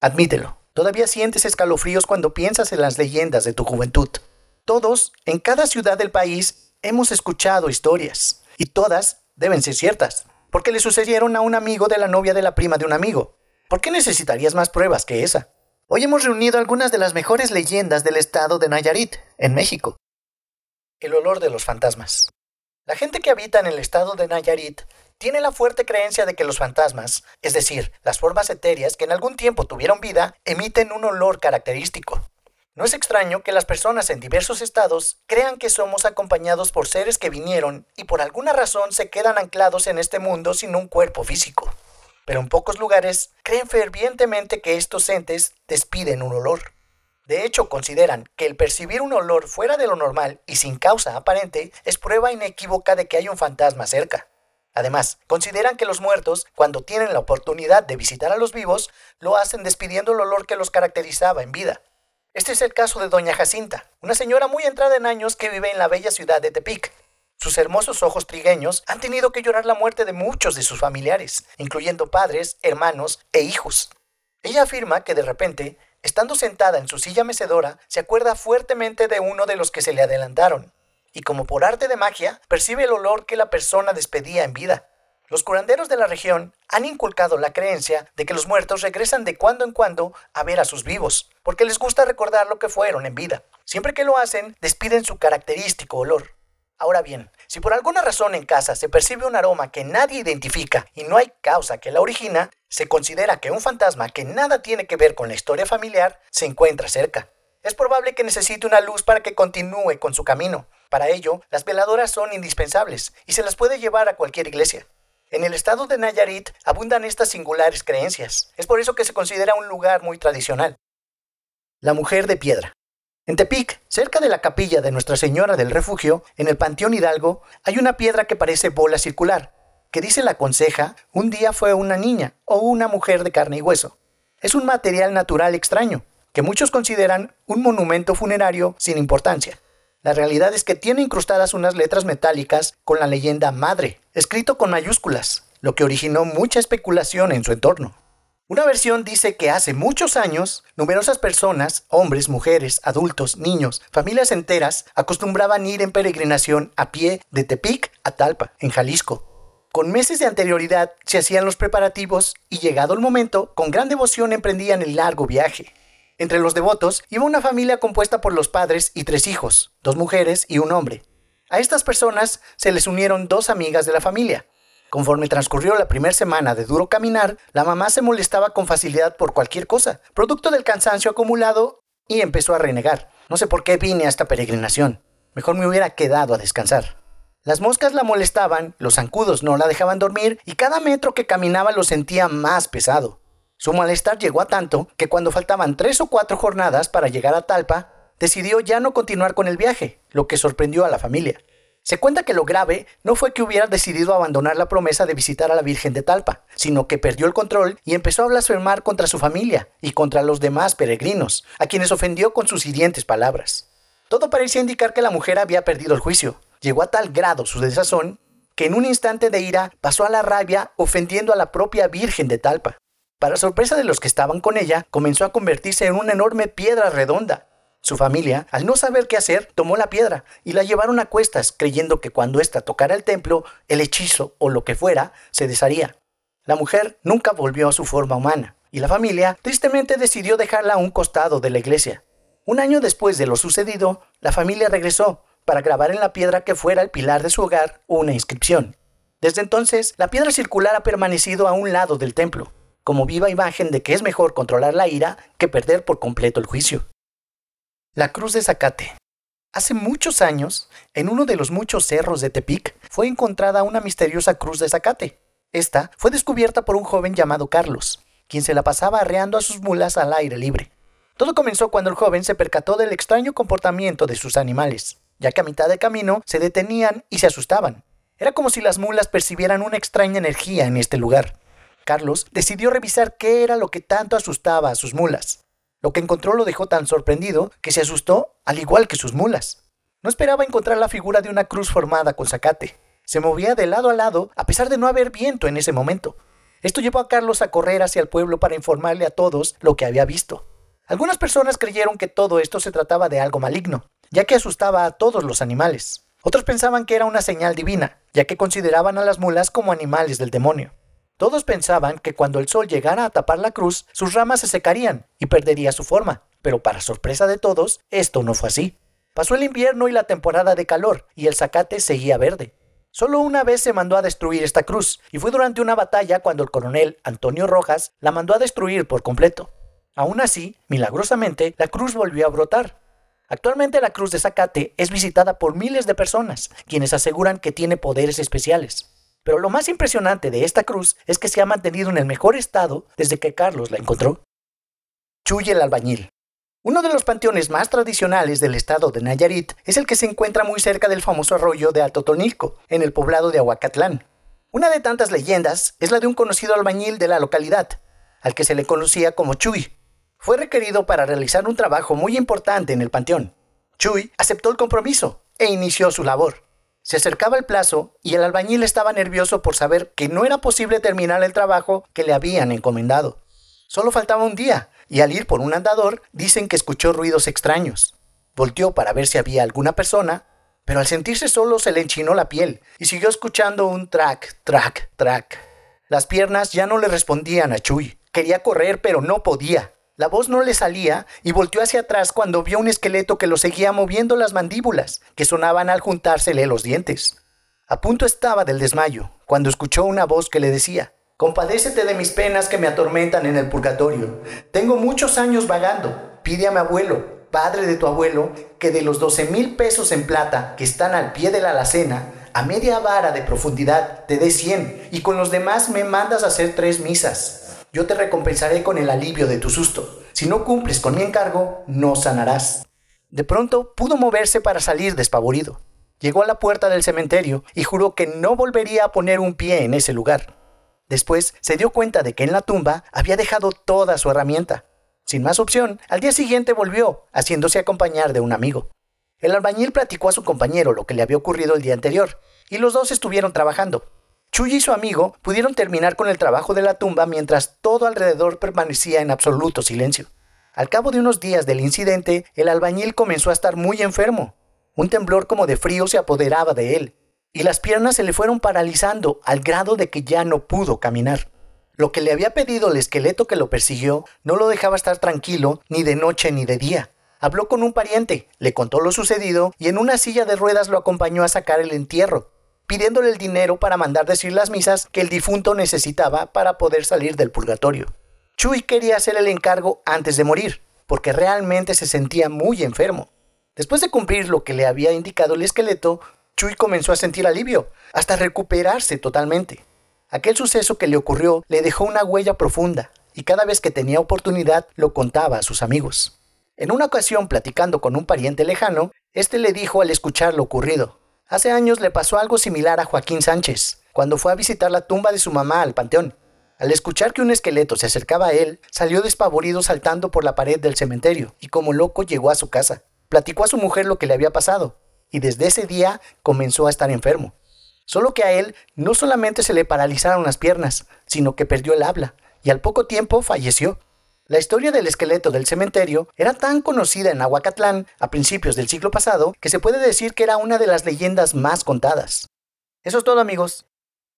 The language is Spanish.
Admítelo, todavía sientes escalofríos cuando piensas en las leyendas de tu juventud. Todos, en cada ciudad del país, hemos escuchado historias, y todas deben ser ciertas, porque le sucedieron a un amigo de la novia de la prima de un amigo. ¿Por qué necesitarías más pruebas que esa? Hoy hemos reunido algunas de las mejores leyendas del estado de Nayarit, en México. El olor de los fantasmas. La gente que habita en el estado de Nayarit tiene la fuerte creencia de que los fantasmas, es decir, las formas etéreas que en algún tiempo tuvieron vida, emiten un olor característico. No es extraño que las personas en diversos estados crean que somos acompañados por seres que vinieron y por alguna razón se quedan anclados en este mundo sin un cuerpo físico. Pero en pocos lugares creen fervientemente que estos entes despiden un olor. De hecho, consideran que el percibir un olor fuera de lo normal y sin causa aparente es prueba inequívoca de que hay un fantasma cerca. Además, consideran que los muertos, cuando tienen la oportunidad de visitar a los vivos, lo hacen despidiendo el olor que los caracterizaba en vida. Este es el caso de Doña Jacinta, una señora muy entrada en años que vive en la bella ciudad de Tepic. Sus hermosos ojos trigueños han tenido que llorar la muerte de muchos de sus familiares, incluyendo padres, hermanos e hijos. Ella afirma que de repente Estando sentada en su silla mecedora, se acuerda fuertemente de uno de los que se le adelantaron, y como por arte de magia, percibe el olor que la persona despedía en vida. Los curanderos de la región han inculcado la creencia de que los muertos regresan de cuando en cuando a ver a sus vivos, porque les gusta recordar lo que fueron en vida. Siempre que lo hacen, despiden su característico olor. Ahora bien, si por alguna razón en casa se percibe un aroma que nadie identifica y no hay causa que la origina, se considera que un fantasma que nada tiene que ver con la historia familiar se encuentra cerca. Es probable que necesite una luz para que continúe con su camino. Para ello, las veladoras son indispensables y se las puede llevar a cualquier iglesia. En el estado de Nayarit abundan estas singulares creencias. Es por eso que se considera un lugar muy tradicional. La mujer de piedra. En Tepic, cerca de la capilla de Nuestra Señora del Refugio, en el Panteón Hidalgo, hay una piedra que parece bola circular, que dice la conseja, un día fue una niña o una mujer de carne y hueso. Es un material natural extraño, que muchos consideran un monumento funerario sin importancia. La realidad es que tiene incrustadas unas letras metálicas con la leyenda Madre, escrito con mayúsculas, lo que originó mucha especulación en su entorno. Una versión dice que hace muchos años, numerosas personas, hombres, mujeres, adultos, niños, familias enteras, acostumbraban ir en peregrinación a pie de Tepic a Talpa, en Jalisco. Con meses de anterioridad se hacían los preparativos y llegado el momento, con gran devoción emprendían el largo viaje. Entre los devotos iba una familia compuesta por los padres y tres hijos, dos mujeres y un hombre. A estas personas se les unieron dos amigas de la familia, Conforme transcurrió la primera semana de duro caminar, la mamá se molestaba con facilidad por cualquier cosa, producto del cansancio acumulado, y empezó a renegar. No sé por qué vine a esta peregrinación. Mejor me hubiera quedado a descansar. Las moscas la molestaban, los zancudos no la dejaban dormir y cada metro que caminaba lo sentía más pesado. Su malestar llegó a tanto que cuando faltaban tres o cuatro jornadas para llegar a Talpa, decidió ya no continuar con el viaje, lo que sorprendió a la familia. Se cuenta que lo grave no fue que hubiera decidido abandonar la promesa de visitar a la Virgen de Talpa, sino que perdió el control y empezó a blasfemar contra su familia y contra los demás peregrinos, a quienes ofendió con sus hirientes palabras. Todo parecía indicar que la mujer había perdido el juicio. Llegó a tal grado su desazón que en un instante de ira pasó a la rabia ofendiendo a la propia Virgen de Talpa. Para sorpresa de los que estaban con ella, comenzó a convertirse en una enorme piedra redonda, su familia, al no saber qué hacer, tomó la piedra y la llevaron a cuestas, creyendo que cuando ésta tocara el templo, el hechizo o lo que fuera se desharía. La mujer nunca volvió a su forma humana, y la familia tristemente decidió dejarla a un costado de la iglesia. Un año después de lo sucedido, la familia regresó para grabar en la piedra que fuera el pilar de su hogar una inscripción. Desde entonces, la piedra circular ha permanecido a un lado del templo, como viva imagen de que es mejor controlar la ira que perder por completo el juicio. La Cruz de Zacate. Hace muchos años, en uno de los muchos cerros de Tepic, fue encontrada una misteriosa cruz de zacate. Esta fue descubierta por un joven llamado Carlos, quien se la pasaba arreando a sus mulas al aire libre. Todo comenzó cuando el joven se percató del extraño comportamiento de sus animales, ya que a mitad de camino se detenían y se asustaban. Era como si las mulas percibieran una extraña energía en este lugar. Carlos decidió revisar qué era lo que tanto asustaba a sus mulas. Lo que encontró lo dejó tan sorprendido que se asustó al igual que sus mulas. No esperaba encontrar la figura de una cruz formada con zacate. Se movía de lado a lado a pesar de no haber viento en ese momento. Esto llevó a Carlos a correr hacia el pueblo para informarle a todos lo que había visto. Algunas personas creyeron que todo esto se trataba de algo maligno, ya que asustaba a todos los animales. Otros pensaban que era una señal divina, ya que consideraban a las mulas como animales del demonio. Todos pensaban que cuando el sol llegara a tapar la cruz, sus ramas se secarían y perdería su forma, pero para sorpresa de todos, esto no fue así. Pasó el invierno y la temporada de calor, y el zacate seguía verde. Solo una vez se mandó a destruir esta cruz, y fue durante una batalla cuando el coronel Antonio Rojas la mandó a destruir por completo. Aún así, milagrosamente, la cruz volvió a brotar. Actualmente la cruz de Zacate es visitada por miles de personas, quienes aseguran que tiene poderes especiales. Pero lo más impresionante de esta cruz es que se ha mantenido en el mejor estado desde que Carlos la encontró. Chuy el albañil. Uno de los panteones más tradicionales del estado de Nayarit es el que se encuentra muy cerca del famoso arroyo de Alto Tonilco, en el poblado de Aguacatlán. Una de tantas leyendas es la de un conocido albañil de la localidad, al que se le conocía como Chuy, fue requerido para realizar un trabajo muy importante en el panteón. Chuy aceptó el compromiso e inició su labor. Se acercaba el plazo y el albañil estaba nervioso por saber que no era posible terminar el trabajo que le habían encomendado. Solo faltaba un día, y al ir por un andador dicen que escuchó ruidos extraños. Volteó para ver si había alguna persona, pero al sentirse solo se le enchinó la piel y siguió escuchando un track, track, track. Las piernas ya no le respondían a Chuy. Quería correr, pero no podía. La voz no le salía y volteó hacia atrás cuando vio un esqueleto que lo seguía moviendo las mandíbulas, que sonaban al juntársele los dientes. A punto estaba del desmayo, cuando escuchó una voz que le decía, Compadécete de mis penas que me atormentan en el purgatorio. Tengo muchos años vagando. Pide a mi abuelo, padre de tu abuelo, que de los doce mil pesos en plata que están al pie de la alacena, a media vara de profundidad te dé cien, y con los demás me mandas a hacer tres misas yo te recompensaré con el alivio de tu susto. Si no cumples con mi encargo, no sanarás. De pronto pudo moverse para salir despavorido. Llegó a la puerta del cementerio y juró que no volvería a poner un pie en ese lugar. Después se dio cuenta de que en la tumba había dejado toda su herramienta. Sin más opción, al día siguiente volvió, haciéndose acompañar de un amigo. El albañil platicó a su compañero lo que le había ocurrido el día anterior, y los dos estuvieron trabajando. Chuy y su amigo pudieron terminar con el trabajo de la tumba mientras todo alrededor permanecía en absoluto silencio. Al cabo de unos días del incidente, el albañil comenzó a estar muy enfermo. Un temblor como de frío se apoderaba de él, y las piernas se le fueron paralizando al grado de que ya no pudo caminar. Lo que le había pedido el esqueleto que lo persiguió no lo dejaba estar tranquilo ni de noche ni de día. Habló con un pariente, le contó lo sucedido y en una silla de ruedas lo acompañó a sacar el entierro, pidiéndole el dinero para mandar decir las misas que el difunto necesitaba para poder salir del purgatorio. Chuy quería hacer el encargo antes de morir, porque realmente se sentía muy enfermo. Después de cumplir lo que le había indicado el esqueleto, Chuy comenzó a sentir alivio, hasta recuperarse totalmente. Aquel suceso que le ocurrió le dejó una huella profunda, y cada vez que tenía oportunidad lo contaba a sus amigos. En una ocasión, platicando con un pariente lejano, este le dijo al escuchar lo ocurrido, Hace años le pasó algo similar a Joaquín Sánchez, cuando fue a visitar la tumba de su mamá al panteón. Al escuchar que un esqueleto se acercaba a él, salió despavorido saltando por la pared del cementerio y como loco llegó a su casa. Platicó a su mujer lo que le había pasado y desde ese día comenzó a estar enfermo. Solo que a él no solamente se le paralizaron las piernas, sino que perdió el habla y al poco tiempo falleció. La historia del esqueleto del cementerio era tan conocida en Aguacatlán a principios del siglo pasado que se puede decir que era una de las leyendas más contadas. Eso es todo amigos.